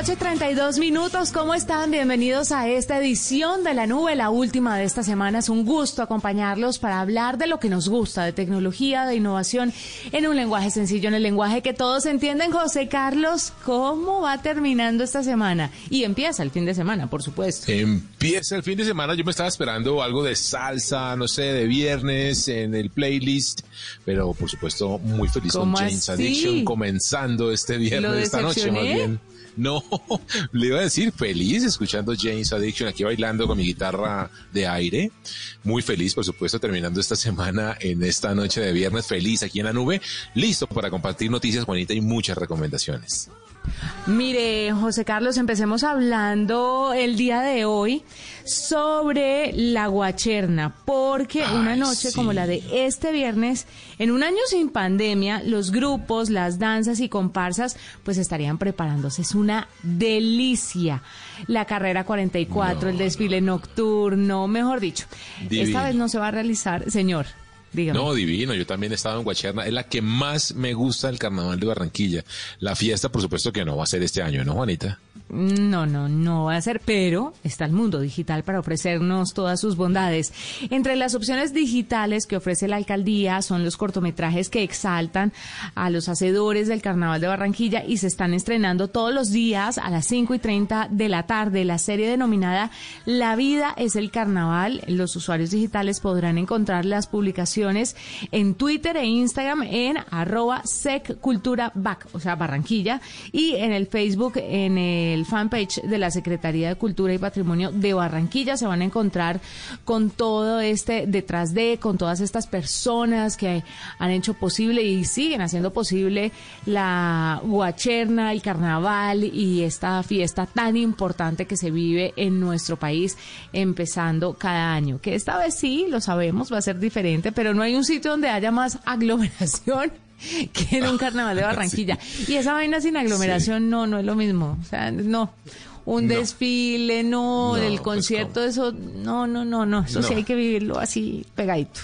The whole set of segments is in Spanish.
Noche, 32 minutos. ¿Cómo están? Bienvenidos a esta edición de La Nube, la última de esta semana. Es un gusto acompañarlos para hablar de lo que nos gusta, de tecnología, de innovación, en un lenguaje sencillo, en el lenguaje que todos entienden. José Carlos, ¿cómo va terminando esta semana? Y empieza el fin de semana, por supuesto. Empieza el fin de semana, yo me estaba esperando algo de salsa, no sé, de viernes en el playlist, pero por supuesto muy feliz con ¿Cómo James así? Addiction comenzando este viernes, ¿Lo esta noche más bien. No, le iba a decir feliz escuchando James Addiction aquí bailando con mi guitarra de aire. Muy feliz, por supuesto, terminando esta semana en esta noche de viernes feliz aquí en la nube. Listo para compartir noticias, Juanita, y muchas recomendaciones. Mire, José Carlos, empecemos hablando el día de hoy sobre la guacherna, porque Ay, una noche sí. como la de este viernes, en un año sin pandemia, los grupos, las danzas y comparsas, pues estarían preparándose. Es una delicia. La carrera 44, el desfile nocturno, mejor dicho. Divino. Esta vez no se va a realizar, señor. No, divino. Yo también he estado en Guacherna. Es la que más me gusta del carnaval de Barranquilla. La fiesta, por supuesto, que no va a ser este año, ¿no, Juanita? No, no, no va a ser, pero está el mundo digital para ofrecernos todas sus bondades. Entre las opciones digitales que ofrece la alcaldía son los cortometrajes que exaltan a los hacedores del Carnaval de Barranquilla y se están estrenando todos los días a las 5 y 30 de la tarde. La serie denominada La vida es el carnaval. Los usuarios digitales podrán encontrar las publicaciones en Twitter e Instagram en arroba secculturabac, o sea, Barranquilla, y en el Facebook, en el fanpage de la Secretaría de Cultura y Patrimonio de Barranquilla. Se van a encontrar con todo este detrás de, con todas estas personas que han hecho posible y siguen haciendo posible la guacherna, el carnaval y esta fiesta tan importante que se vive en nuestro país empezando cada año. Que esta vez sí, lo sabemos, va a ser diferente, pero no hay un sitio donde haya más aglomeración que en un carnaval de Barranquilla. Y esa vaina sin aglomeración no, no es lo mismo. O sea, no. Un No. desfile, no, No, el pues, concierto, eso, no, no, no, no. Eso sí hay que vivirlo así pegadito.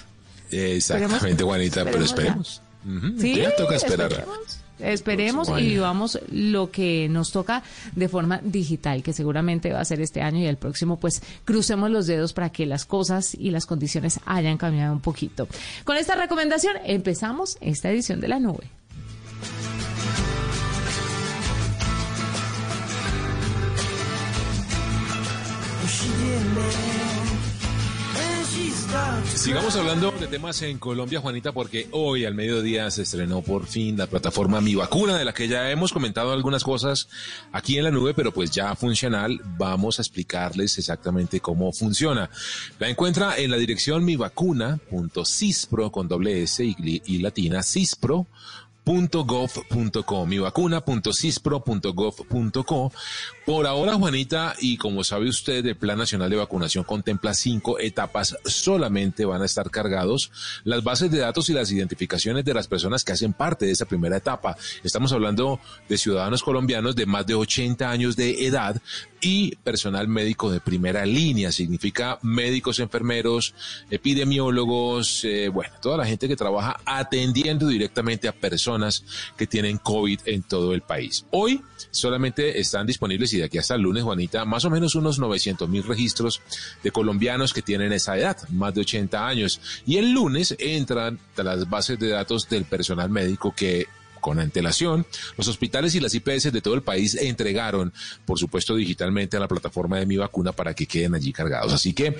Exactamente, Juanita, pero esperemos esperemos. Ujú, Sí, ya toca esperar. esperemos. Esperemos y vivamos lo que nos toca de forma digital, que seguramente va a ser este año y el próximo, pues crucemos los dedos para que las cosas y las condiciones hayan cambiado un poquito. Con esta recomendación empezamos esta edición de la nube. Sigamos hablando de temas en Colombia, Juanita, porque hoy al mediodía se estrenó por fin la plataforma Mi Vacuna, de la que ya hemos comentado algunas cosas aquí en la nube, pero pues ya funcional. Vamos a explicarles exactamente cómo funciona. La encuentra en la dirección mivacuna.cispro con doble S y, y latina, cispro .gov.co, mivacuna.cispro.gov.co. Por ahora, Juanita, y como sabe usted, el Plan Nacional de Vacunación contempla cinco etapas. Solamente van a estar cargados las bases de datos y las identificaciones de las personas que hacen parte de esa primera etapa. Estamos hablando de ciudadanos colombianos de más de 80 años de edad y personal médico de primera línea. Significa médicos, enfermeros, epidemiólogos, eh, bueno, toda la gente que trabaja atendiendo directamente a personas que tienen COVID en todo el país. Hoy solamente están disponibles y de aquí hasta el lunes, Juanita, más o menos unos 900 mil registros de colombianos que tienen esa edad, más de 80 años. Y el lunes entran a las bases de datos del personal médico que con antelación, los hospitales y las IPS de todo el país entregaron, por supuesto, digitalmente a la plataforma de Mi Vacuna para que queden allí cargados. Así que,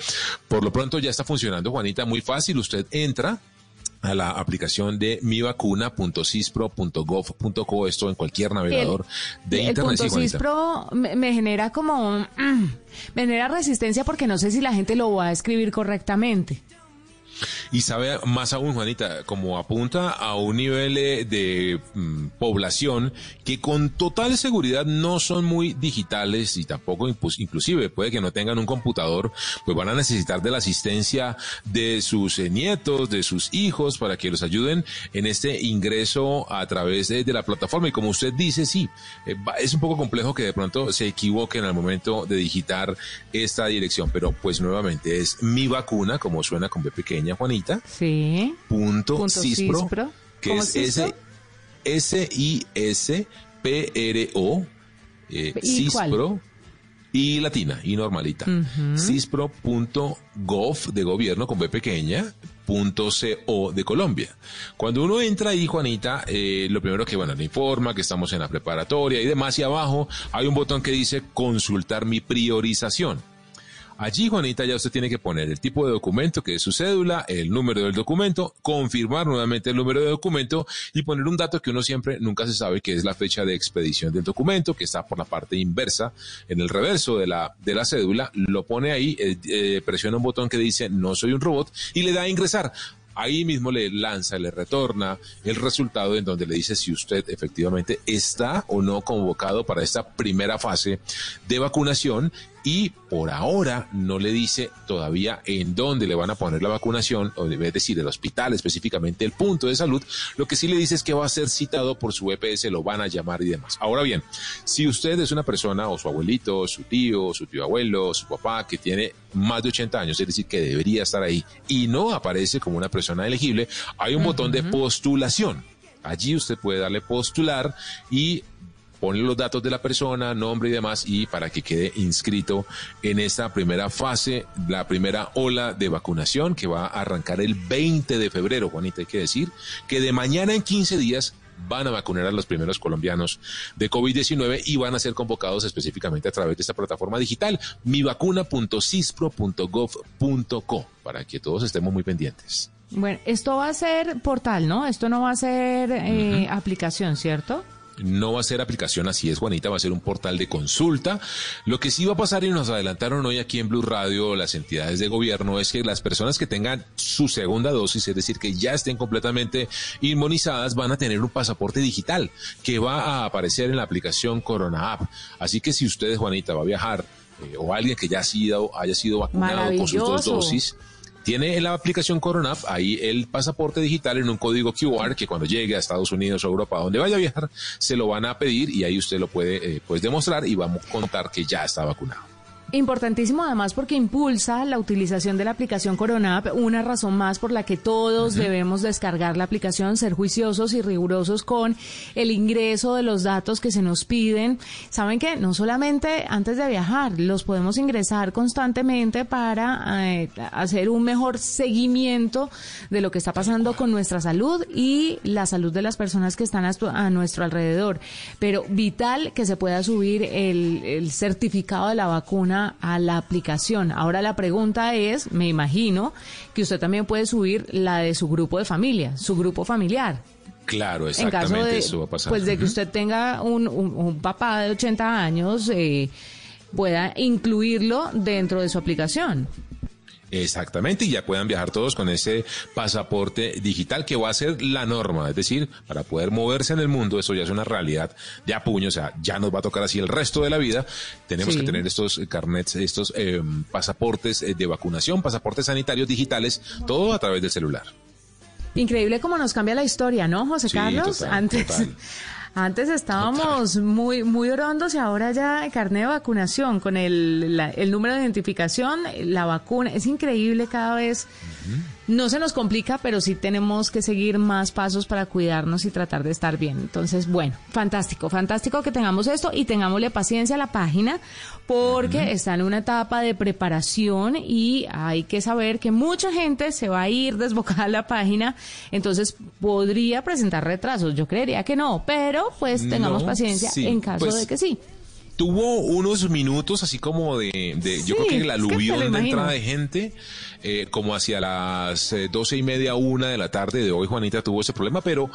por lo pronto, ya está funcionando, Juanita, muy fácil. Usted entra a la aplicación de mivacuna.cispro.gov.co, esto en cualquier navegador de el internet. punto Sí. CISPRO me, me genera como mm, me genera resistencia porque no sé si la gente lo va a escribir correctamente. Y sabe más aún, Juanita, como apunta a un nivel eh, de mm, población que con total seguridad no son muy digitales y tampoco inclusive puede que no tengan un computador, pues van a necesitar de la asistencia de sus eh, nietos, de sus hijos, para que los ayuden en este ingreso a través de, la plataforma. Y como usted dice, sí, eh, es un poco complejo que de pronto se equivoquen al momento de digitar esta dirección, pero pues nuevamente es mi vacuna, como suena con B pequeña, Juanita, Sí. punto, Punto cispro, cispro. que ¿Cómo es cispro? S, S I S P R O eh, ¿Y cispro y latina y normalita. cispro.gov de gobierno con B pequeña punto co de Colombia. Cuando uno entra ahí, Juanita, eh, lo primero que, bueno, le informa que estamos en la preparatoria y demás, y abajo hay un botón que dice consultar mi priorización. Allí, Juanita, ya usted tiene que poner el tipo de documento que es su cédula, el número del documento, confirmar nuevamente el número de documento y poner un dato que uno siempre nunca se sabe que es la fecha de expedición del documento, que está por la parte inversa, en el reverso de la, de la cédula, lo pone ahí, eh, eh, presiona un botón que dice no soy un robot y le da a ingresar. Ahí mismo le lanza, le retorna el resultado en donde le dice si usted efectivamente está o no convocado para esta primera fase de vacunación y por ahora no le dice todavía en dónde le van a poner la vacunación, o debe decir el hospital específicamente, el punto de salud. Lo que sí le dice es que va a ser citado por su EPS, lo van a llamar y demás. Ahora bien, si usted es una persona o su abuelito, su tío, su tío abuelo, su papá que tiene más de 80 años, es decir, que debería estar ahí y no aparece como una persona elegible, hay un botón de postulación. Allí usted puede darle postular y poner los datos de la persona, nombre y demás, y para que quede inscrito en esta primera fase, la primera ola de vacunación que va a arrancar el 20 de febrero, Juanita, hay que decir, que de mañana en 15 días van a vacunar a los primeros colombianos de COVID-19 y van a ser convocados específicamente a través de esta plataforma digital, mivacuna.cispro.gov.co, para que todos estemos muy pendientes. Bueno, esto va a ser portal, ¿no? Esto no va a ser eh, aplicación, ¿cierto? No va a ser aplicación, así es, Juanita, va a ser un portal de consulta. Lo que sí va a pasar y nos adelantaron hoy aquí en Blue Radio las entidades de gobierno es que las personas que tengan su segunda dosis, es decir, que ya estén completamente inmunizadas, van a tener un pasaporte digital que va a aparecer en la aplicación Corona App. Así que si usted, Juanita, va a viajar eh, o alguien que ya ha sido, haya sido vacunado con sus dos dosis, tiene en la aplicación Corona App ahí el pasaporte digital en un código QR que cuando llegue a Estados Unidos o Europa, donde vaya a viajar, se lo van a pedir y ahí usted lo puede eh, pues demostrar y vamos a contar que ya está vacunado. Importantísimo además porque impulsa la utilización de la aplicación Coronap, una razón más por la que todos debemos descargar la aplicación, ser juiciosos y rigurosos con el ingreso de los datos que se nos piden. Saben que no solamente antes de viajar, los podemos ingresar constantemente para eh, hacer un mejor seguimiento de lo que está pasando con nuestra salud y la salud de las personas que están a, nuestro alrededor. Pero vital que se pueda subir el, el certificado de la vacuna a la aplicación. Ahora la pregunta es, me imagino, que usted también puede subir la de su grupo de familia, su grupo familiar. Claro, En caso exactamente de, eso va a pasar. pues de que usted tenga un, un- un papá de 80 años, eh, pueda incluirlo dentro de su aplicación. Exactamente, y ya puedan viajar todos con ese pasaporte digital que va a ser la norma, es decir, para poder moverse en el mundo, eso ya es una realidad de a puño, o sea, ya nos va a tocar así el resto de la vida, tenemos Sí. que tener estos carnets, estos eh, pasaportes eh, de vacunación, pasaportes sanitarios digitales, todo a través del celular. Increíble cómo nos cambia la historia, ¿no, José Sí, Carlos? total, antes, total. Antes estábamos muy muy orondos y ahora ya carnet de vacunación con el, la- el número de identificación, la vacuna. Es increíble cada vez. No se nos complica, pero sí tenemos que seguir más pasos para cuidarnos y tratar de estar bien. Entonces, bueno, fantástico, fantástico que tengamos esto y tengámosle paciencia a la página porque está en una etapa de preparación y hay que saber que mucha gente se va a ir desbocada a la página, entonces podría presentar retrasos. Yo creería que no, pero pues tengamos No, paciencia sí, en caso pues, de que sí. Tuvo unos minutos así como de, de- Sí, yo creo que el es que aluvión de entrada de gente, eh, como hacia las eh, doce y media, una de la tarde de hoy, Juanita tuvo ese problema, pero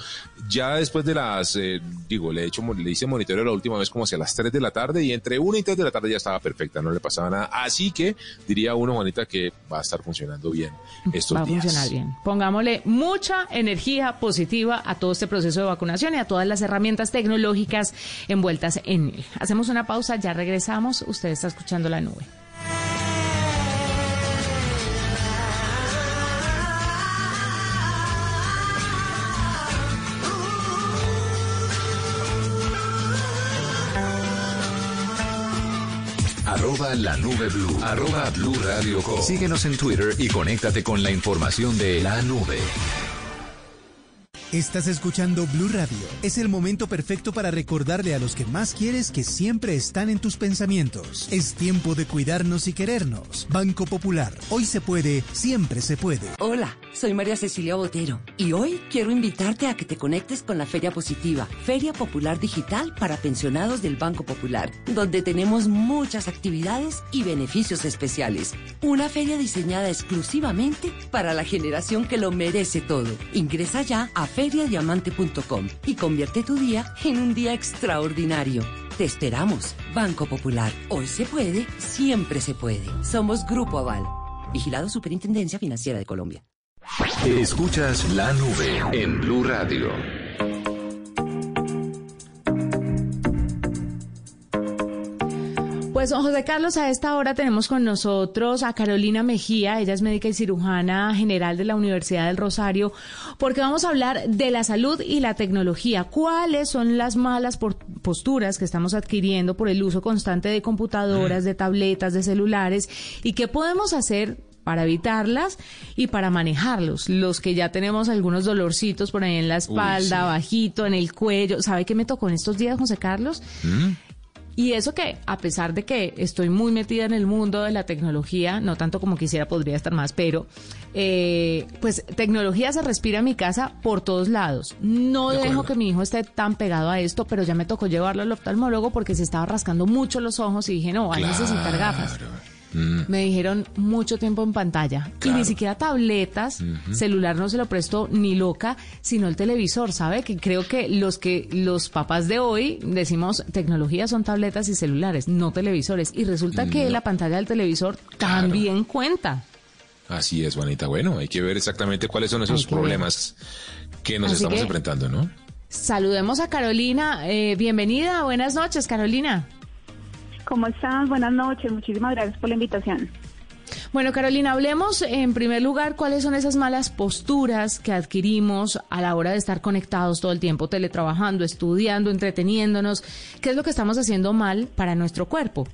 ya después de las, eh, digo, le, he hecho, le hice monitoreo la última vez como hacia las tres de la tarde y entre una y tres de la tarde ya estaba perfecta, no le pasaba nada. Así que diría uno, Juanita, que va a estar funcionando bien estos Va a días. funcionar bien. Pongámosle mucha energía positiva a todo este proceso de vacunación y a todas las herramientas tecnológicas envueltas en él. Hacemos una pausa, ya regresamos. Usted está escuchando la nube. Arroba la nube blue. Arroba blue radio com. Síguenos en Twitter y conéctate con la información de la nube. Estás escuchando Blue Radio. Es el momento perfecto para recordarle a los que más quieres que siempre están en tus pensamientos. Es tiempo de cuidarnos y querernos. Banco Popular. Hoy se puede, siempre se puede. Hola, soy María Cecilia Botero y hoy quiero invitarte a que te conectes con la Feria Positiva, Feria Popular Digital para pensionados del Banco Popular, donde tenemos muchas actividades y beneficios especiales. Una feria diseñada exclusivamente para la generación que lo merece todo. Ingresa ya a feriadiamante.com y convierte tu día en un día extraordinario. Te esperamos, Banco Popular. Hoy se puede, siempre se puede. Somos Grupo Aval. Vigilado Superintendencia Financiera de Colombia. Escuchas la nube en Blue Radio. Pues don José Carlos, a esta hora tenemos con nosotros a Carolina Mejía, ella es médica y cirujana general de la Universidad del Rosario, porque vamos a hablar de la salud y la tecnología. ¿Cuáles son las malas posturas que estamos adquiriendo por el uso constante de computadoras, de tabletas, de celulares? ¿Y qué podemos hacer para evitarlas y para manejarlos. Los que ya tenemos algunos dolorcitos por ahí en la espalda, sí. bajito, en el cuello. ¿Sabe qué me tocó en estos días, José Carlos? Y eso que, a pesar de que estoy muy metida en el mundo de la tecnología, no tanto como quisiera, podría estar más, pero eh, pues tecnología se respira en mi casa por todos lados. No De dejo que mi hijo esté tan pegado a esto, pero ya me tocó llevarlo al oftalmólogo porque se estaba rascando mucho los ojos y dije, no, va a necesitar gafas. Me dijeron mucho tiempo en pantalla. Y ni siquiera tabletas, celular no se lo prestó ni loca, sino el televisor, ¿sabe? Que creo que los que los papás de hoy decimos tecnología son tabletas y celulares, no televisores. Y resulta que la pantalla del televisor Claro. también cuenta. Así es, Juanita. Bueno, hay que ver exactamente cuáles son esos ver. problemas que nos Así estamos que- enfrentando, ¿no? Saludemos a Carolina. Eh, bienvenida, buenas noches, Carolina. ¿Cómo estás? Buenas noches. Muchísimas gracias por la invitación. Bueno, Carolina, hablemos en primer lugar cuáles son esas malas posturas que adquirimos a la hora de estar conectados todo el tiempo, teletrabajando, estudiando, entreteniéndonos. ¿Qué es lo que estamos haciendo mal para nuestro cuerpo?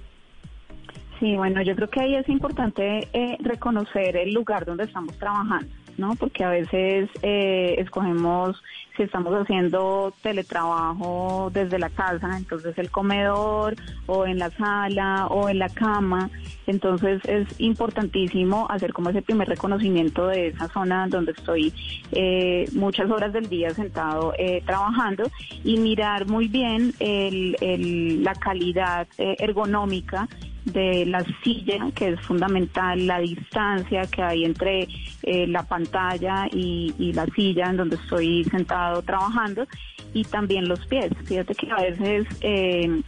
Sí, bueno, yo creo que ahí es importante eh, reconocer el lugar donde estamos trabajando, ¿no? Porque a veces eh, escogemos si estamos haciendo teletrabajo desde la casa, entonces el comedor o en la sala o en la cama. Entonces es importantísimo hacer como ese primer reconocimiento de esa zona donde estoy eh, muchas horas del día sentado eh, trabajando y mirar muy bien el- la calidad eh, ergonómica de la silla, que es fundamental, la distancia que hay entre eh, la pantalla y, y la silla en donde estoy sentado trabajando, y también los pies. Fíjate que a veces eh,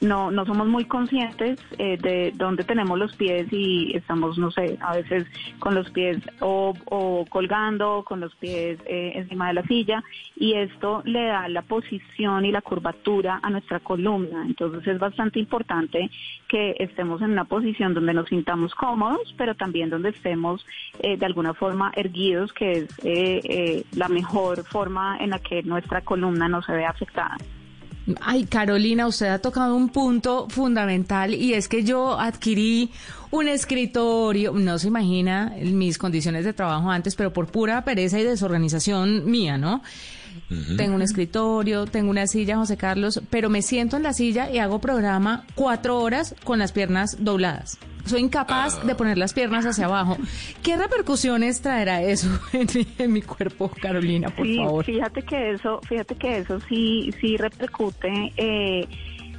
no, no somos muy conscientes eh, de dónde tenemos los pies y estamos, no sé, a veces con los pies o, o colgando, con los pies eh, encima de la silla y esto le da la posición y la curvatura a nuestra columna. Entonces es bastante importante que estemos en una posición donde nos sintamos cómodos, pero también donde estemos eh, de alguna forma erguidos, que es eh, eh, la mejor forma en la que nuestra columna no se ve afectada. Ay, Carolina, usted ha tocado un punto fundamental y es que yo adquirí un escritorio, no se imagina mis condiciones de trabajo antes, pero por pura pereza y desorganización mía, ¿no? Tengo un escritorio, tengo una silla, José Carlos, pero me siento en la silla y hago programa cuatro horas con las piernas dobladas. Soy incapaz de poner las piernas hacia abajo. ¿Qué repercusiones traerá eso en mi, en mi cuerpo, Carolina, por sí, favor? fíjate que eso, fíjate que eso sí, sí repercute, eh,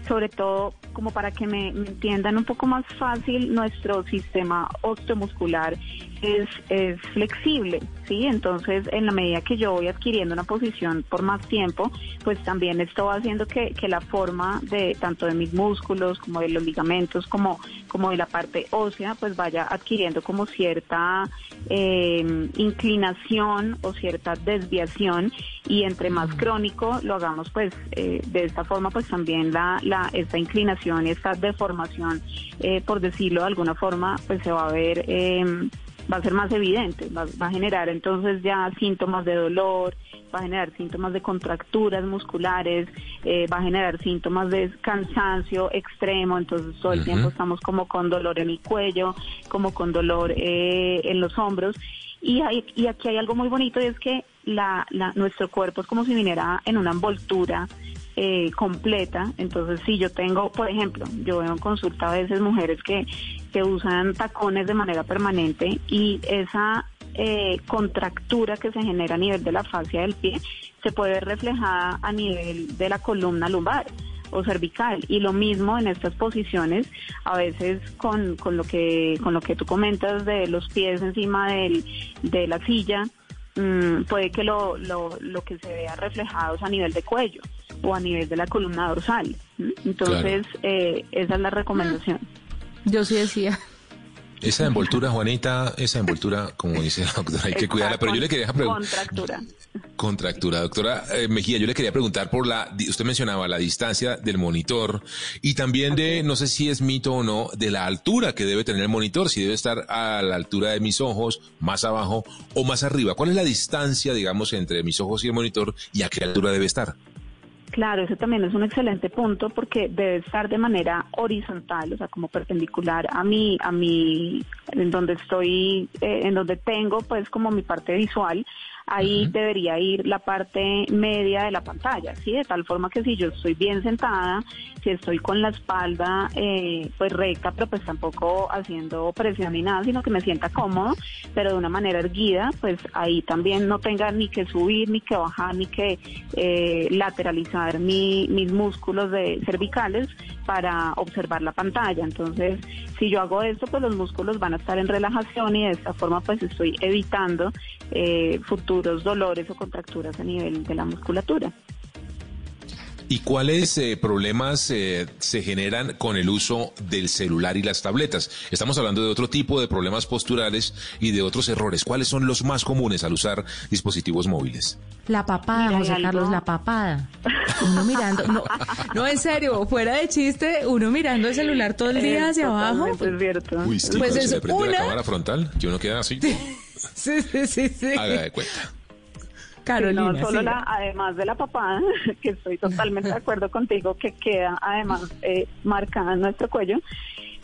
sobre todo como para que me, me entiendan un poco más fácil, nuestro sistema osteomuscular es, es flexible, ¿sí? Entonces, en la medida que yo voy adquiriendo una posición por más tiempo, pues también esto va haciendo que, que la forma de tanto de mis músculos como de los ligamentos, como, como de la parte ósea, pues vaya adquiriendo como cierta eh, inclinación o cierta desviación y entre más crónico lo hagamos, pues eh, de esta forma, pues también la, la esta inclinación y esta deformación, eh, por decirlo de alguna forma, pues se va a ver eh, va a ser más evidente, va, va a generar entonces ya síntomas de dolor, va a generar síntomas de contracturas musculares, eh, va a generar síntomas de cansancio extremo, entonces todo el tiempo estamos como con dolor en el cuello, como con dolor eh, en los hombros. Y, hay- y aquí hay algo muy bonito y es que la, la- nuestro cuerpo es como si viniera en una envoltura eh, completa. Entonces, si yo tengo, por ejemplo, yo veo en consulta a veces mujeres que, que usan tacones de manera permanente y esa eh, contractura que se genera a nivel de la fascia del pie se puede ver reflejada a nivel de la columna lumbar o cervical. Y lo mismo en estas posiciones a veces con, con lo que con lo que tú comentas de los pies encima del, de la silla mm, puede que lo, lo, lo que se vea reflejado es a nivel de cuello o a nivel de la columna dorsal entonces eh, esa es la recomendación Yo sí decía. Esa envoltura, Juanita, esa envoltura, como dice la doctora, hay que cuidarla. Pero yo le quería preguntar. contractura Contractura, doctora eh, Mejía, yo le quería preguntar por la, usted mencionaba la distancia del monitor y también de, no sé si es mito o no, de la altura que debe tener el monitor, si debe estar a la altura de mis ojos, más abajo o más arriba. ¿Cuál es la distancia, digamos, entre mis ojos y el monitor y a qué altura debe estar? Claro, ese también es un excelente punto porque debe estar de manera horizontal, o sea, como perpendicular a mí, a mí, en donde estoy, eh, en donde tengo, pues, como mi parte visual. Ahí debería ir la parte media de la pantalla, ¿sí? De tal forma que si yo estoy bien sentada, si estoy con la espalda, eh, pues recta, pero pues tampoco haciendo presión ni nada, sino que me sienta cómodo, pero de una manera erguida, pues ahí también no tenga ni que subir, ni que bajar, ni que eh, lateralizar mi- mis músculos de cervicales para observar la pantalla. Entonces, si yo hago esto, pues los músculos van a estar en relajación y de esta forma pues estoy evitando eh, futuros dolores o contracturas a nivel de la musculatura. ¿Y cuáles eh, problemas eh, se generan con el uso del celular y las tabletas? Estamos hablando de otro tipo de problemas posturales y de otros errores. ¿Cuáles son los más comunes al usar dispositivos móviles? La papada, Mira, José algo- Carlos, la papada. Uno mirando, no, no, en serio, fuera de chiste, uno mirando el celular todo el día hacia abajo. totalmente Es cierto. Uy, sí, Pues es se le prende una- la cámara frontal, que uno queda así, Sí, sí, sí, sí. haga de cuenta. Carolina, no solo sí. la, además de la papada, que estoy totalmente de acuerdo contigo, que queda además eh, marcada en nuestro cuello,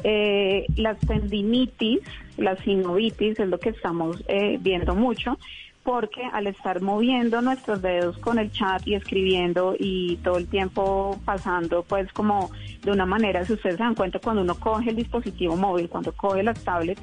Eh, las tendinitis, la sinovitis es lo que estamos eh, viendo mucho porque al estar moviendo nuestros dedos con el chat y escribiendo y todo el tiempo pasando pues como de una manera, si ustedes se dan cuenta cuando uno coge el dispositivo móvil, cuando coge las tablets,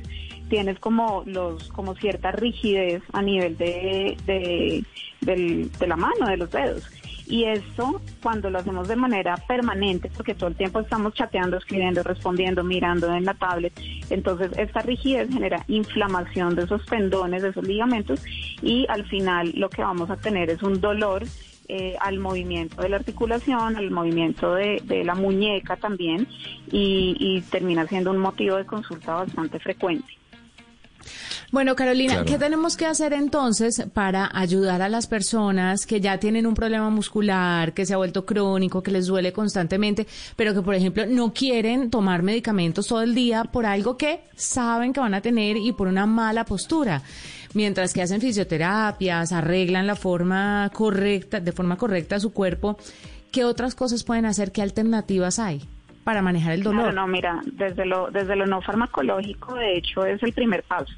tienes como los como cierta rigidez a nivel de, de, del- de la mano, de los dedos. Y eso, cuando lo hacemos de manera permanente, porque todo el tiempo estamos chateando, escribiendo, respondiendo, mirando en la tablet, entonces esta rigidez genera inflamación de esos tendones, de esos ligamentos, y al final lo que vamos a tener es un dolor eh, al movimiento de la articulación, al movimiento de, de la muñeca también, y, y termina siendo un motivo de consulta bastante frecuente. Bueno, Carolina, Claro. ¿qué tenemos que hacer entonces para ayudar a las personas que ya tienen un problema muscular, que se ha vuelto crónico, que les duele constantemente, pero que, por ejemplo, no quieren tomar medicamentos todo el día por algo que saben que van a tener y por una mala postura? Mientras que hacen fisioterapias, arreglan la forma correcta, de forma correcta su cuerpo, ¿qué otras cosas pueden hacer? ¿Qué alternativas hay para manejar el dolor? Claro, no, mira, desde lo, desde lo no farmacológico, de hecho, es el primer paso.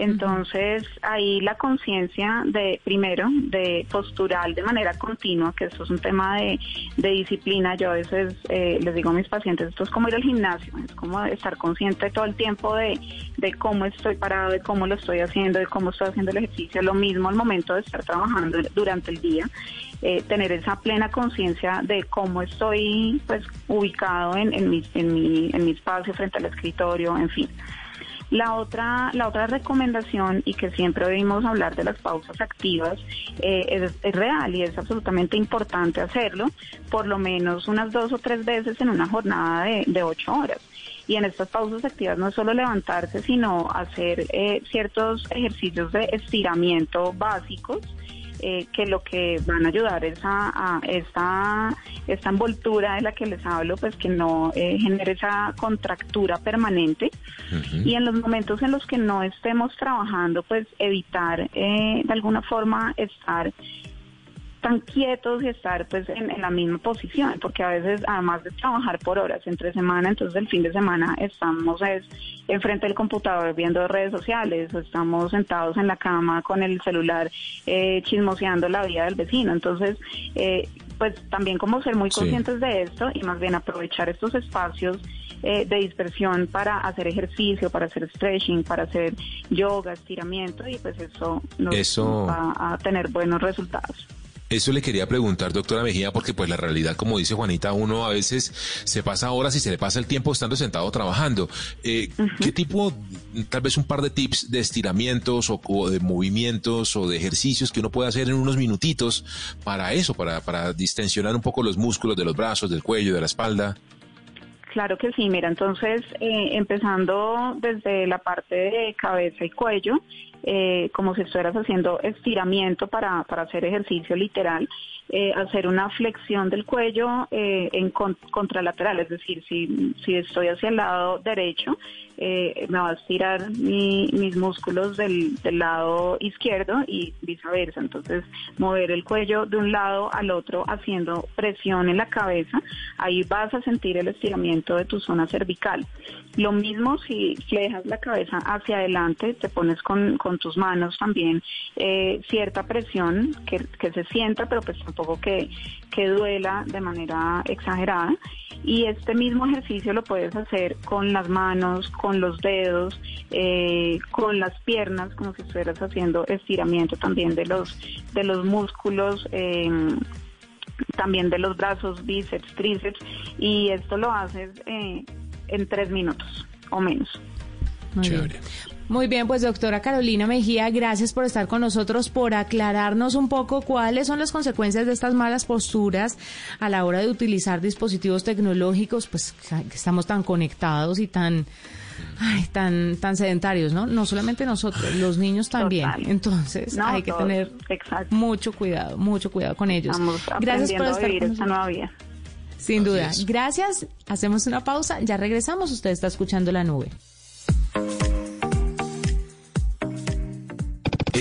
Entonces, ahí la conciencia de, primero, de postural de manera continua, que esto es un tema de, de disciplina. Yo a veces eh, les digo a mis pacientes, esto es como ir al gimnasio, es como estar consciente todo el tiempo de, de cómo estoy parado, de cómo lo estoy haciendo, de cómo estoy haciendo el ejercicio. Lo mismo al momento de estar trabajando durante el día, eh, tener esa plena conciencia de cómo estoy pues ubicado en, en, mi, en, mi, en mi espacio frente al escritorio, en fin. La otra, la otra recomendación, y que siempre oímos hablar de las pausas activas, eh, es, es real y es absolutamente importante hacerlo, por lo menos unas dos o tres veces en una jornada de, de ocho horas. Y en estas pausas activas no es solo levantarse, sino hacer eh, ciertos ejercicios de estiramiento básicos eh, que lo que van a ayudar es a, a esta, esta envoltura de la que les hablo, pues que no eh, genere esa contractura permanente. Y en los momentos en los que no estemos trabajando, pues evitar eh, de alguna forma estar tan quietos y estar pues en, en la misma posición, porque a veces además de trabajar por horas entre semana, entonces el fin de semana estamos es enfrente del computador viendo redes sociales o estamos sentados en la cama con el celular eh, chismoseando la vida del vecino, entonces eh, pues también como ser muy Sí. conscientes de esto y más bien aprovechar estos espacios eh, de dispersión para hacer ejercicio, para hacer stretching, para hacer yoga, estiramiento y pues eso nos Eso- va a tener buenos resultados. Eso le quería preguntar, doctora Mejía, porque pues la realidad, como dice Juanita, uno a veces se pasa horas y se le pasa el tiempo estando sentado trabajando. Eh, ¿Qué tipo, tal vez un par de tips de estiramientos o, o de movimientos o de ejercicios que uno puede hacer en unos minutitos para eso, para, para distensionar un poco los músculos de los brazos, del cuello, de la espalda? Claro que sí, mira, entonces eh, empezando desde la parte de cabeza y cuello, eh, como si estuvieras haciendo estiramiento para, para hacer ejercicio literal, eh, hacer una flexión del cuello eh, en con- contralateral, es decir, si, si estoy hacia el lado derecho, me va a estirar mi- mis músculos del, del lado izquierdo y viceversa. Entonces, mover el cuello de un lado al otro haciendo presión en la cabeza, ahí vas a sentir el estiramiento de tu zona cervical. Lo mismo si flejas la cabeza hacia adelante, te pones con, con tus manos también eh, cierta presión que, que se sienta, pero pues tampoco que, que duela de manera exagerada. Y este mismo ejercicio lo puedes hacer con las manos, con los dedos, eh, con las piernas, como si estuvieras haciendo estiramiento también de los, de los músculos. eh, también de los brazos, bíceps, tríceps, y esto lo haces eh, en tres minutos o menos. Muy bien. Muy bien, pues doctora Carolina Mejía, gracias por estar con nosotros, por aclararnos un poco cuáles son las consecuencias de estas malas posturas a la hora de utilizar dispositivos tecnológicos, pues que estamos tan conectados y tan, ay, tan, tan sedentarios, ¿no? No solamente nosotros, los niños también. Total. Entonces No, hay que todos, tener exacto. mucho cuidado, mucho cuidado con ellos. Estamos Gracias por aprendiendo a estar vivir con esta nueva vida. Sin Así duda. es. Gracias. Hacemos una pausa. Ya regresamos. Usted está escuchando la nube.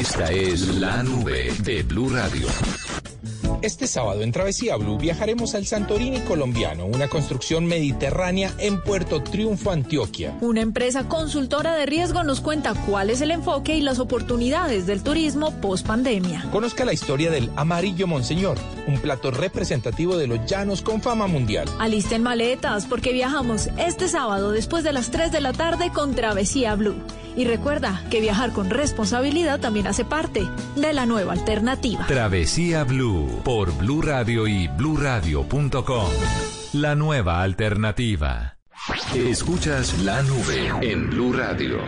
Esta es la nube de Blue Radio. Este sábado en Travesía Blue viajaremos al Santorini colombiano, una construcción mediterránea en Puerto Triunfo, Antioquia. Una empresa consultora de riesgo nos cuenta cuál es el enfoque y las oportunidades del turismo post pandemia. Conozca la historia del Amarillo Monseñor, un plato representativo de los llanos con fama mundial. Alisten maletas porque viajamos este sábado después de las 3 de la tarde con Travesía Blue. Y recuerda que viajar con responsabilidad también hace parte de la nueva alternativa. Travesía Blue por Blue Radio y bluradio.com. La nueva alternativa. Escuchas la nube en Blue Radio.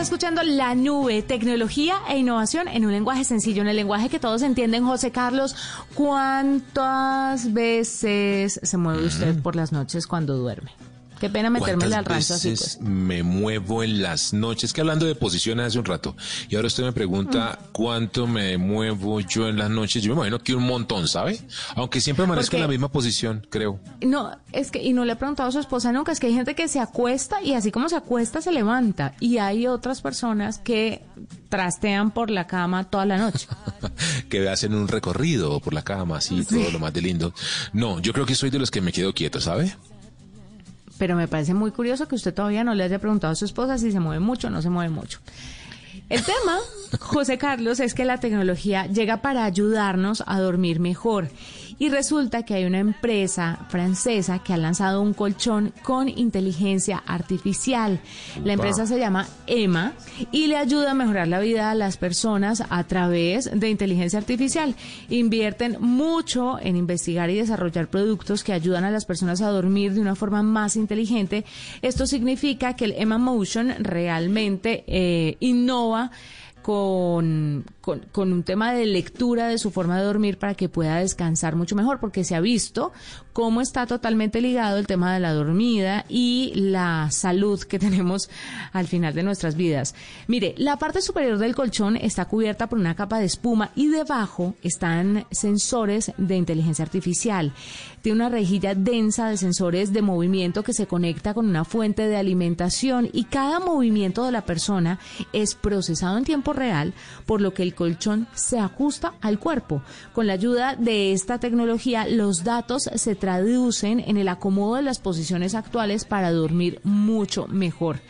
Está escuchando La Nube, tecnología e innovación en un lenguaje sencillo, en el lenguaje que todos entienden. José Carlos, ¿cuántas veces se mueve usted por las noches cuando duerme? Qué pena metérmele al rancho así, pues. me muevo en las noches? Que hablando de posiciones hace un rato. Y ahora usted me pregunta Mm. cuánto me muevo yo en las noches. Yo me imagino que un montón, ¿sabe? Aunque siempre amanezco en Porque- la misma posición, creo. No, es que, y no le he preguntado a su esposa nunca, es que hay gente que se acuesta y así como se acuesta se levanta. Y hay otras personas que trastean por la cama toda la noche. que hacen un recorrido por la cama, así, todo lo más de lindo. No, yo creo que soy de los que me quedo quieto, ¿sabe? Pero me parece muy curioso que usted todavía no le haya preguntado a su esposa si se mueve mucho o no se mueve mucho. El tema, José Carlos, es que la tecnología llega para ayudarnos a dormir mejor. Y resulta que hay una empresa francesa que ha lanzado un colchón con inteligencia artificial. La empresa se llama EMA y le ayuda a mejorar la vida a las personas a través de inteligencia artificial. Invierten mucho en investigar y desarrollar productos que ayudan a las personas a dormir de una forma más inteligente. Esto significa que el EMA Motion realmente eh, innova con, con, un tema de lectura de su forma de dormir para que pueda descansar mucho mejor, porque se ha visto cómo está totalmente ligado el tema de la dormida y la salud que tenemos al final de nuestras vidas. Mire, la parte superior del colchón está cubierta por una capa de espuma y debajo están sensores de inteligencia artificial. Tiene una rejilla densa de sensores de movimiento que se conecta con una fuente de alimentación y cada movimiento de la persona es procesado en tiempo real, por lo que el colchón se ajusta al cuerpo. Con la ayuda de esta tecnología, los datos se traducen en el acomodo de las posiciones actuales para dormir mucho mejor.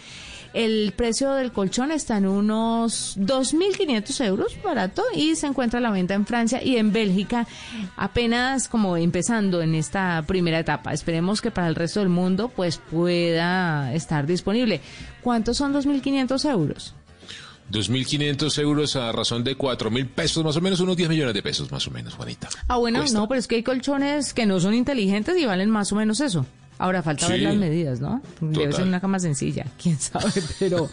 El precio del colchón está en unos 2.500 euros, barato, y se encuentra a la venta en Francia y en Bélgica, apenas como empezando en esta primera etapa. Esperemos que para el resto del mundo pues pueda estar disponible. ¿Cuántos son 2.500 euros? 2.500 euros a razón de 4.000 pesos, más o menos, unos 10 millones de pesos, más o menos, Juanita. Ah, bueno, Cuesta. no, pero es que hay colchones que no son inteligentes y valen más o menos eso. Ahora falta ver las medidas, ¿no? Debe ser una cama sencilla, quién sabe, pero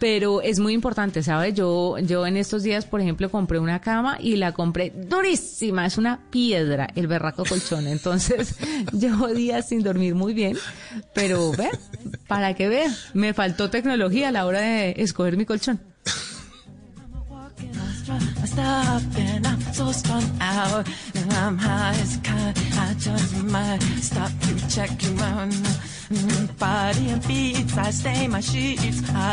pero es muy importante, ¿sabe? Yo yo en estos días, por ejemplo, compré una cama y la compré durísima, es una piedra el berraco colchón. Entonces, llevo días sin dormir muy bien, pero ve, para que vea, me faltó tecnología a la hora de escoger mi colchón. Stop, and I'm so strung out, and I'm high as a kite. I just might stop to check you out. I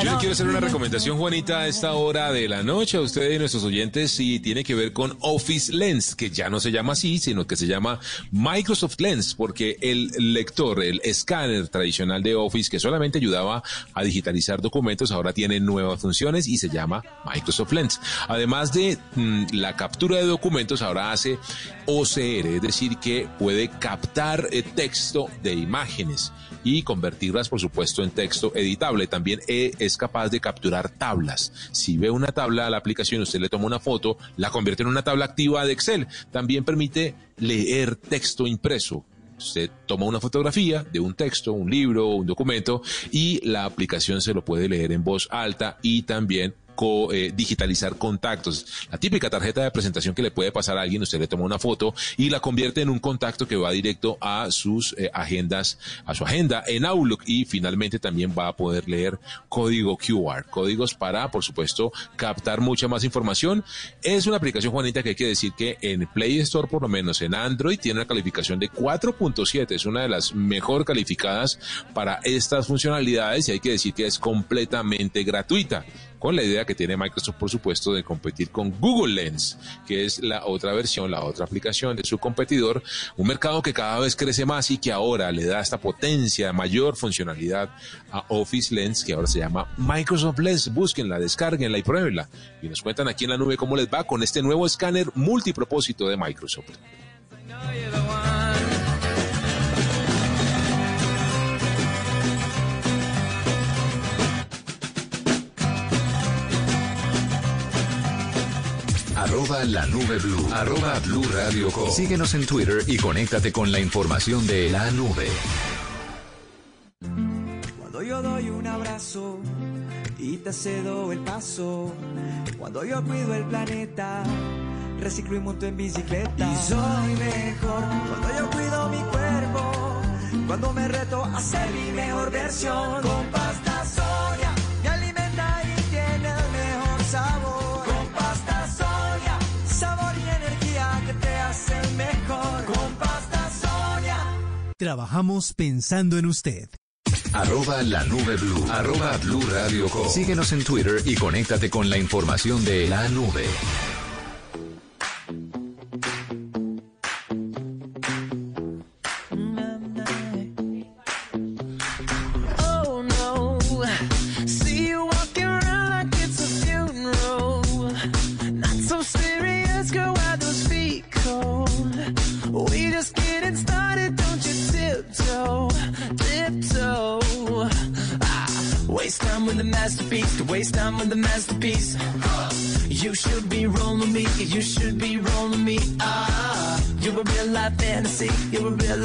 Yo le quiero hacer una recomendación, Juanita, a esta hora de la noche a ustedes y nuestros oyentes y tiene que ver con Office Lens, que ya no se llama así, sino que se llama Microsoft Lens, porque el lector, el escáner tradicional de Office que solamente ayudaba a digitalizar documentos, ahora tiene nuevas funciones y se llama Microsoft Lens. Además de mm, la captura de documentos, ahora hace OCR, es decir, que puede captar eh, texto de imágenes y convertirlas, por supuesto, en texto editable. También eh, es capaz de capturar tablas. Si ve una tabla a la aplicación, usted le toma una foto, la convierte en una tabla activa de Excel. También permite leer texto impreso. Usted toma una fotografía de un texto, un libro, un documento y la aplicación se lo puede leer en voz alta y también co- eh, digitalizar contactos. La típica tarjeta de presentación que le puede pasar a alguien, usted le toma una foto y la convierte en un contacto que va directo a sus eh, agendas, a su agenda en Outlook y finalmente también va a poder leer código QR, códigos para, por supuesto, captar mucha más información. Es una aplicación, Juanita, que hay que decir que en Play Store, por lo menos en Android, tiene una calificación de 4.7. Es una de las mejor calificadas para estas funcionalidades y hay que decir que es completamente gratuita con la idea que tiene Microsoft, por supuesto, de competir con Google Lens, que es la otra versión, la otra aplicación de su competidor, un mercado que cada vez crece más y que ahora le da esta potencia, mayor funcionalidad a Office Lens, que ahora se llama Microsoft Lens. Búsquenla, descárguenla y pruébenla. Y nos cuentan aquí en la nube cómo les va con este nuevo escáner multipropósito de Microsoft. Arroba la nube blue. Arroba blue radio com. Síguenos en Twitter y conéctate con la información de la nube. Cuando yo doy un abrazo y te cedo el paso, cuando yo cuido el planeta, reciclo y monto en bicicleta. Y soy mejor cuando yo cuido mi cuerpo, cuando me reto a ser mi mejor versión. Con pasta Trabajamos pensando en usted. Arroba la nube blue. Arroba blue radio com. Síguenos en Twitter y conéctate con la información de la nube.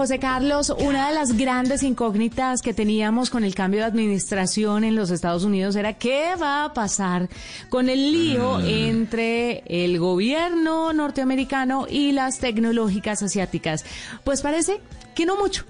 José Carlos, una de las grandes incógnitas que teníamos con el cambio de administración en los Estados Unidos era qué va a pasar con el lío entre el gobierno norteamericano y las tecnológicas asiáticas. Pues parece que no mucho.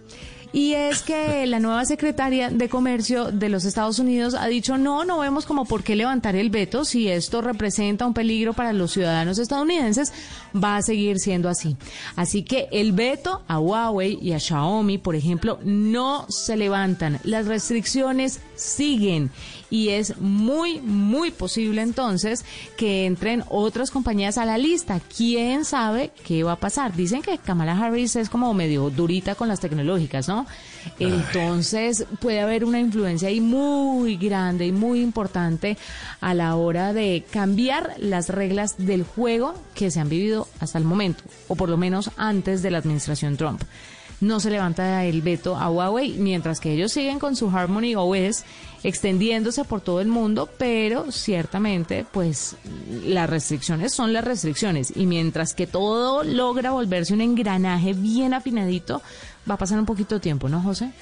Y es que la nueva secretaria de Comercio de los Estados Unidos ha dicho, no, no vemos como por qué levantar el veto si esto representa un peligro para los ciudadanos estadounidenses, va a seguir siendo así. Así que el veto a Huawei y a Xiaomi, por ejemplo, no se levantan. Las restricciones siguen y es muy, muy posible entonces que entren otras compañías a la lista. ¿Quién sabe qué va a pasar? Dicen que Kamala Harris es como medio durita con las tecnológicas, ¿no? Entonces puede haber una influencia ahí muy grande y muy importante a la hora de cambiar las reglas del juego que se han vivido hasta el momento, o por lo menos antes de la administración Trump. no se levanta el veto a Huawei, mientras que ellos siguen con su Harmony OS extendiéndose por todo el mundo, pero ciertamente pues las restricciones son las restricciones y mientras que todo logra volverse un engranaje bien afinadito, va a pasar un poquito de tiempo, ¿no, José?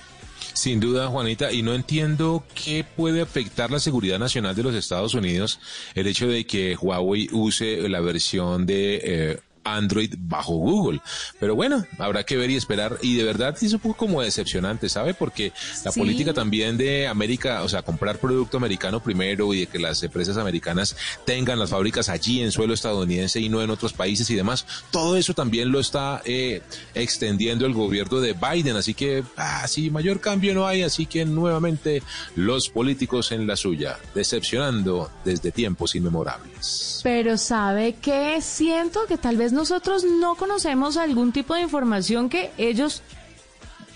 Sin duda, Juanita, y no entiendo qué puede afectar la seguridad nacional de los Estados Unidos el hecho de que Huawei use la versión de eh, Android bajo Google. Pero bueno, habrá que ver y esperar. Y de verdad es un poco como decepcionante, ¿sabe? Porque la Sí. política también de América, o sea, comprar producto americano primero y de que las empresas americanas tengan las fábricas allí en suelo estadounidense y no en otros países y demás, todo eso también lo está eh, extendiendo el gobierno de Biden. Así que, ah, sí, mayor cambio no hay. Así que nuevamente los políticos en la suya, decepcionando desde tiempos inmemorables. Pero sabe que siento que tal vez nosotros no conocemos algún tipo de información que ellos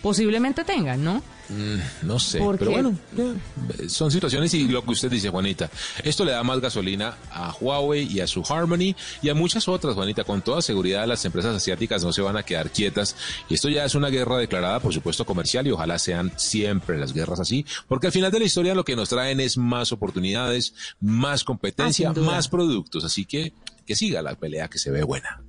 posiblemente tengan, ¿no? Mm, no sé, ¿Por pero bueno, eh, son situaciones y lo que usted dice, Juanita, esto le da más gasolina a Huawei y a su Harmony y a muchas otras, Juanita, con toda seguridad las empresas asiáticas no se van a quedar quietas. Y esto ya es una guerra declarada, por supuesto, comercial y ojalá sean siempre las guerras así, porque al final de la historia lo que nos traen es más oportunidades, más competencia, Ah, más productos, así que que siga la pelea que se ve buena.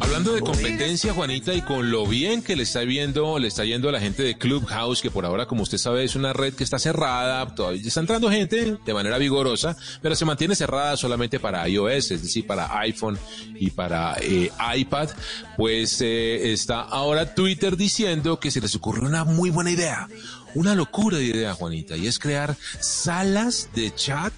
Hablando de competencia, Juanita, y con lo bien que le está viendo, le está yendo a la gente de Clubhouse, que por ahora, como usted sabe, es una red que está cerrada, todavía está entrando gente de manera vigorosa, pero se mantiene cerrada solamente para iOS, es decir, para iPhone y para eh, iPad, pues eh, está ahora Twitter diciendo que se les ocurrió una muy buena idea, una locura de idea, Juanita, y es crear salas de chat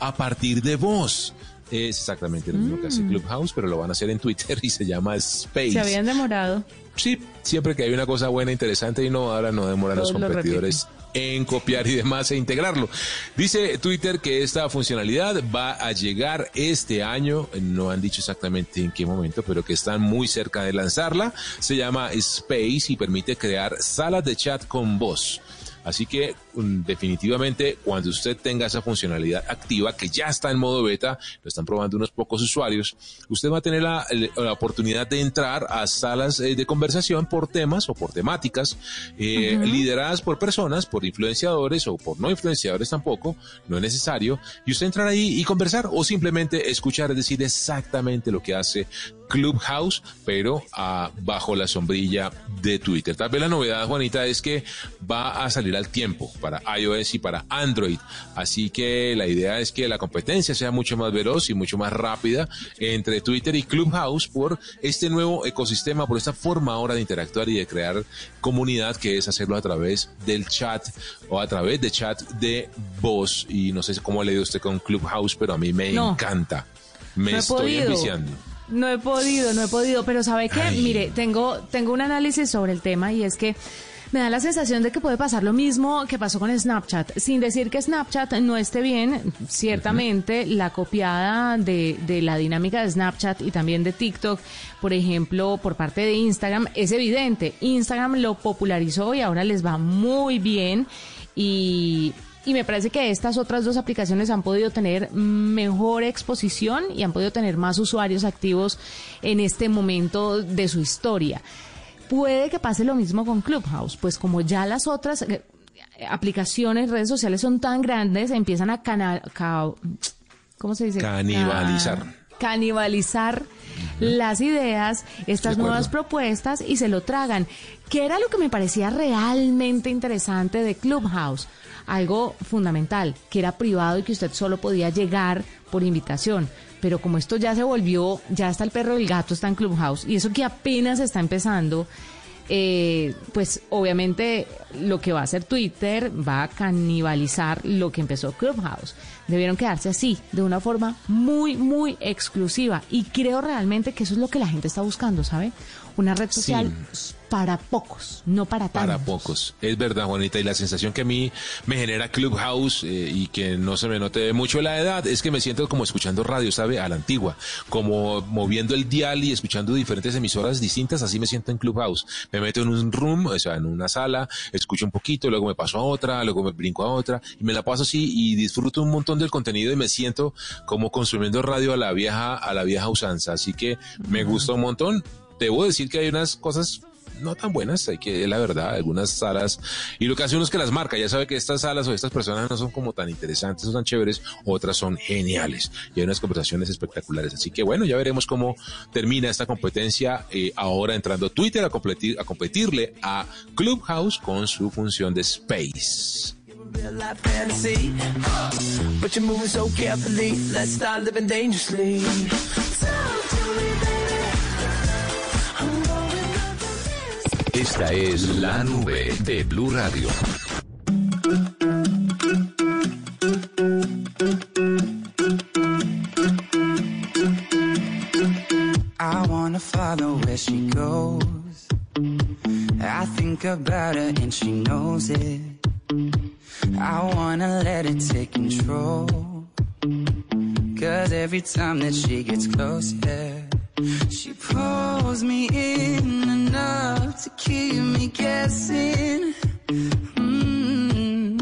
a partir de voz. Es exactamente lo mismo que hace Clubhouse, pero lo van a hacer en Twitter y se llama Space. Se habían demorado. Sí, siempre que hay una cosa buena, interesante y innovadora, no demoran los lo competidores en copiar y demás e integrarlo. Dice Twitter que esta funcionalidad va a llegar este año, no han dicho exactamente en qué momento, pero que están muy cerca de lanzarla. Se llama Space y permite crear salas de chat con voz. Así que mm, definitivamente cuando usted tenga esa funcionalidad activa, que ya está en modo beta, lo están probando unos pocos usuarios, usted va a tener la, la oportunidad de entrar a salas eh, de conversación por temas o por temáticas, eh, lideradas por personas, por influenciadores o por no influenciadores tampoco, no es necesario, y usted entrar ahí y conversar o simplemente escuchar, es decir, exactamente lo que hace Clubhouse, pero ah, bajo la sombrilla de Twitter. Tal vez la novedad, Juanita, es que va a salir al tiempo para iOS y para Android. Así que la idea es que la competencia sea mucho más veloz y mucho más rápida entre Twitter y Clubhouse por este nuevo ecosistema, por esta forma ahora de interactuar y de crear comunidad que es hacerlo a través del chat o a través de chat de voz. Y no sé cómo ha leído usted con Clubhouse, pero a mí me No. encanta. Me No estoy enviciando. No he podido, no he podido, pero ¿sabe qué? Ay. Mire, tengo, tengo un análisis sobre el tema y es que me da la sensación de que puede pasar lo mismo que pasó con Snapchat, sin decir que Snapchat no esté bien, ciertamente la copiada de, de la dinámica de Snapchat y también de TikTok, por ejemplo, por parte de Instagram, es evidente. Instagram lo popularizó y ahora les va muy bien y, y me parece que estas otras dos aplicaciones han podido tener mejor exposición y han podido tener más usuarios activos en este momento de su historia. Puede que pase lo mismo con Clubhouse, pues como ya las otras eh, aplicaciones, redes sociales son tan grandes, empiezan a ca- ¿cómo se dice? Canibalizar. Ca- canibalizar las ideas, estas nuevas propuestas y se lo tragan. ¿Qué era lo que me parecía realmente interesante de Clubhouse? Algo fundamental, que era privado y que usted solo podía llegar por invitación. Pero como esto ya se volvió, ya está el perro y el gato está en Clubhouse y eso que apenas está empezando, eh, pues obviamente lo que va a hacer Twitter va a canibalizar lo que empezó Clubhouse. Debieron quedarse así, de una forma muy, muy exclusiva. Y creo realmente que eso es lo que la gente está buscando, ¿sabe? una red social Sí. Para pocos, no para tantos. Para pocos. Es verdad, Juanita. Y la sensación que a mí me genera Clubhouse eh, y que no se me note mucho la edad es que me siento como escuchando radio, ¿sabe? A la antigua. Como moviendo el dial y escuchando diferentes emisoras distintas. Así me siento en Clubhouse. Me meto en un room, o sea, en una sala, escucho un poquito, luego me paso a otra, luego me brinco a otra y me la paso así y disfruto un montón del contenido y me siento como consumiendo radio a la vieja, a la vieja usanza. Así que me gusta un montón. Debo decir que hay unas cosas no tan buenas, hay que, la verdad, algunas salas, y lo que hace uno es que las marca, ya sabe que estas salas o estas personas no son como tan interesantes, no tan chéveres, otras son geniales, y hay unas conversaciones espectaculares, así que bueno, ya veremos cómo termina esta competencia, eh, ahora entrando Twitter a competir, a competirle a Clubhouse con su función de Space. real life fantasy. But you're moving so carefully. Let's start living dangerously. Talk to me. Esta es la nube de Blue Radio. I wanna follow where she goes. I think about her and she knows it. I wanna let it take control. Cause every time that she gets close, yeah, she pulls me in enough to keep me guessing. Mm.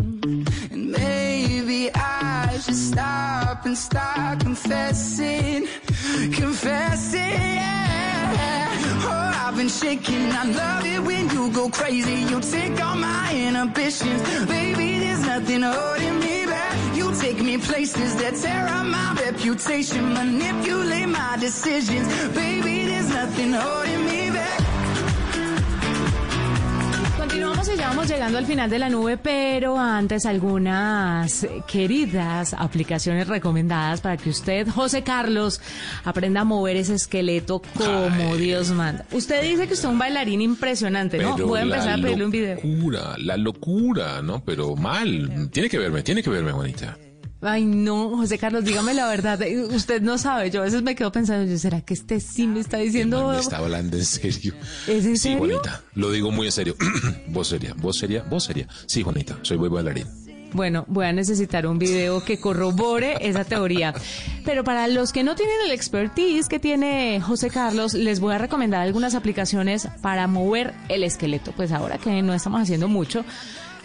And maybe I should stop and start confessing, confessing. Yeah. Oh, I've been shaking. I love it when you go crazy. You take all my inhibitions, baby. There's nothing holding me back. You take me places that tear up my reputation, manipulate my decisions, baby. There's nothing holding me ya vamos llegando al final de la nube, pero antes algunas queridas aplicaciones recomendadas para que usted, José Carlos, aprenda a mover ese esqueleto como Ay. Dios manda. Usted dice que usted es un bailarín impresionante, ¿no? Pero Voy a empezar la a pedirle un video. locura, la locura, ¿no? Pero mal. Tiene que verme, tiene que verme, Juanita. Ay, no, José Carlos, dígame la verdad. eh, Usted no sabe. Yo a veces me quedo pensando, yo, ¿será que este sí me está diciendo? me está hablando en serio. ¿Es en sí, serio? Juanita, lo digo muy en serio. vos seria, vos seria, vos seria. Sí, Juanita, soy buen bailarín. Bueno, voy a necesitar un video que corrobore esa teoría. Pero para los que no tienen el expertise que tiene José Carlos, les voy a recomendar algunas aplicaciones para mover el esqueleto. Pues ahora que no estamos haciendo mucho.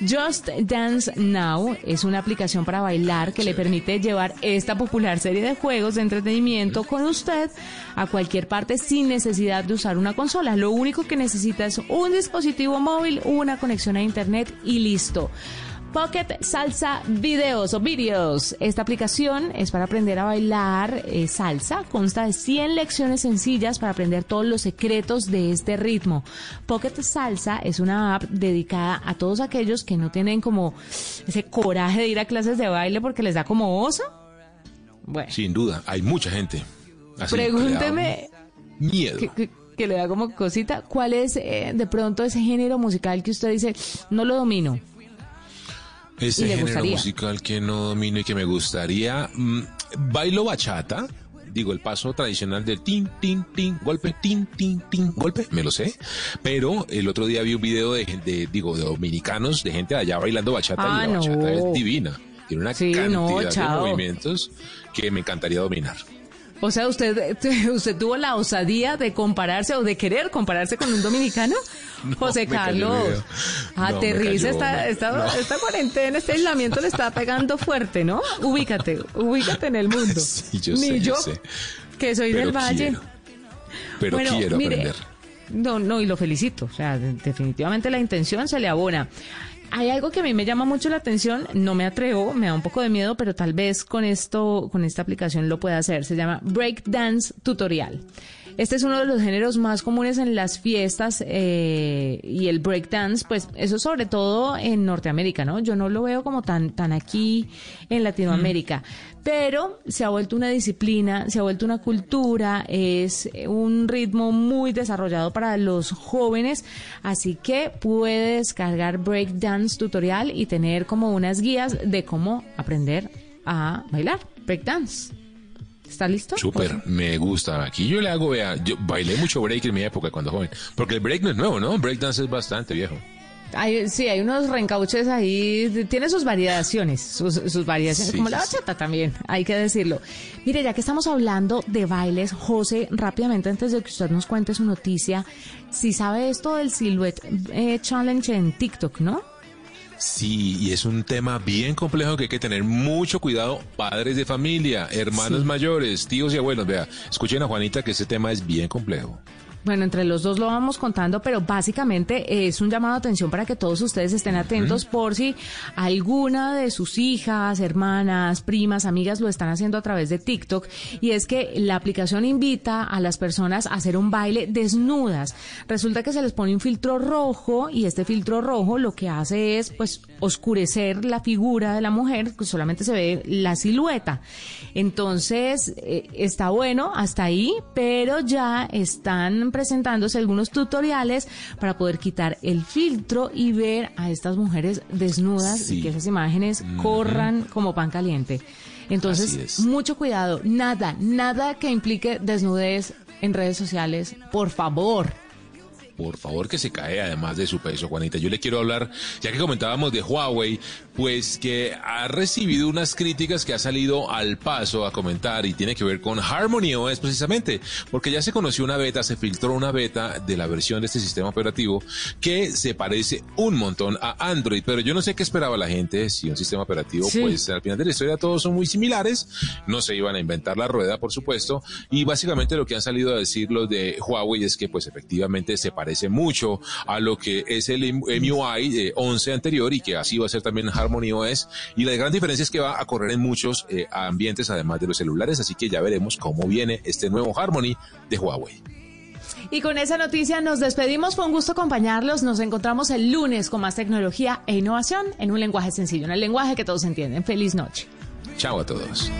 Just Dance Now es una aplicación para bailar que le permite llevar esta popular serie de juegos de entretenimiento con usted a cualquier parte sin necesidad de usar una consola. Lo único que necesita es un dispositivo móvil, una conexión a internet y listo. Pocket Salsa Videos o Videos. Esta aplicación es para aprender a bailar eh, salsa. Consta de 100 lecciones sencillas para aprender todos los secretos de este ritmo. Pocket Salsa es una app dedicada a todos aquellos que no tienen como ese coraje de ir a clases de baile porque les da como oso. Bueno, Sin duda, hay mucha gente. así, pregúnteme Miedo. que, que- que le da como cosita. ¿Cuál es eh, de pronto ese género musical que usted dice no lo domino? Ese género gustaría. musical que no domino y que me gustaría. mm, bailo bachata. Digo, el paso tradicional del tin, tin, tin, golpe, tin, tin, tin, golpe, me lo sé. Pero el otro día vi un video de, gente, digo, de dominicanos, de gente de allá bailando bachata Ah, y la bachata es divina. Tiene una Sí, cantidad no, de movimientos que me encantaría dominar. O sea, usted, usted tuvo la osadía de compararse o de querer compararse con un dominicano. No, José Carlos. No, aterriza, esta, esta, no. esta cuarentena, este aislamiento le está pegando fuerte, ¿no? Ubícate, ubícate en el mundo. Sí, yo Ni sé, yo yo, sé. que soy Pero del Valle. quiero. Pero Bueno, quiero mire, aprender. No, no, y lo felicito. O sea, de- definitivamente la intención se le abona. Hay algo que a mí me llama mucho la atención, no me atrevo, me da un poco de miedo, pero tal vez con esto, con esta aplicación lo pueda hacer. Se llama Breakdance Tutorial. Este es uno de los géneros más comunes en las fiestas eh, y el breakdance, pues eso sobre todo en Norteamérica, ¿no? Yo no lo veo como tan, tan aquí en Latinoamérica, pero se ha vuelto una disciplina, se ha vuelto una cultura, es un ritmo muy desarrollado para los jóvenes, así que puede descargar breakdance tutorial y tener como unas guías de cómo aprender a bailar breakdance. ¿Está listo? Súper, me gusta. Aquí yo le hago, vea, yo bailé mucho break en mi época cuando joven. Porque el break no es nuevo, ¿no? Breakdance es bastante viejo. Hay, sí, hay unos reencauches ahí, tiene sus variaciones, sus, sus variaciones, Sí, como la sí. bachata también, hay que decirlo. Mire, ya que estamos hablando de bailes, José, rápidamente antes de que usted nos cuente su noticia, si sabe esto del Silhouette eh, Challenge en TikTok, ¿no? Sí, y es un tema bien complejo que hay que tener mucho cuidado, padres de familia, hermanos Sí. mayores, tíos y abuelos. Vea, escuchen a Juanita que ese tema es bien complejo. Bueno, entre los dos lo vamos contando, pero básicamente es un llamado de atención para que todos ustedes estén atentos por si alguna de sus hijas, hermanas, primas, amigas lo están haciendo a través de TikTok. Y es que la aplicación invita a las personas a hacer un baile desnudas. Resulta que se les pone un filtro rojo y este filtro rojo lo que hace es pues oscurecer la figura de la mujer, que solamente se ve la silueta. Entonces, eh, está bueno hasta ahí, pero ya están presentándose algunos tutoriales para poder quitar el filtro y ver a estas mujeres desnudas y que esas imágenes corran como pan caliente. Entonces, es. mucho cuidado, nada, nada que implique desnudez en redes sociales, por favor. Por favor, que se cae además de su peso, Juanita. Yo le quiero hablar, ya que comentábamos de Huawei, pues que ha recibido unas críticas que ha salido al paso a comentar y tiene que ver con Harmony OS precisamente, porque ya se conoció una beta, se filtró una beta de la versión de este sistema operativo que se parece un montón a Android, pero yo no sé qué esperaba la gente, si un sistema operativo, Sí. pues al final de la historia todos son muy similares, no se iban a inventar la rueda, por supuesto, y básicamente lo que han salido a decir los de Huawei es que pues efectivamente se parece mucho a lo que es el MUI eh, 11 anterior y que así va a ser también Harmony OS, y la gran diferencia es que va a correr en muchos eh, ambientes además de los celulares, así que ya veremos cómo viene este nuevo Harmony de Huawei. Y con esa noticia nos despedimos. Fue un gusto acompañarlos. Nos encontramos el lunes con más tecnología e innovación en un lenguaje sencillo, en el lenguaje que todos entienden. Feliz noche. Chao a todos.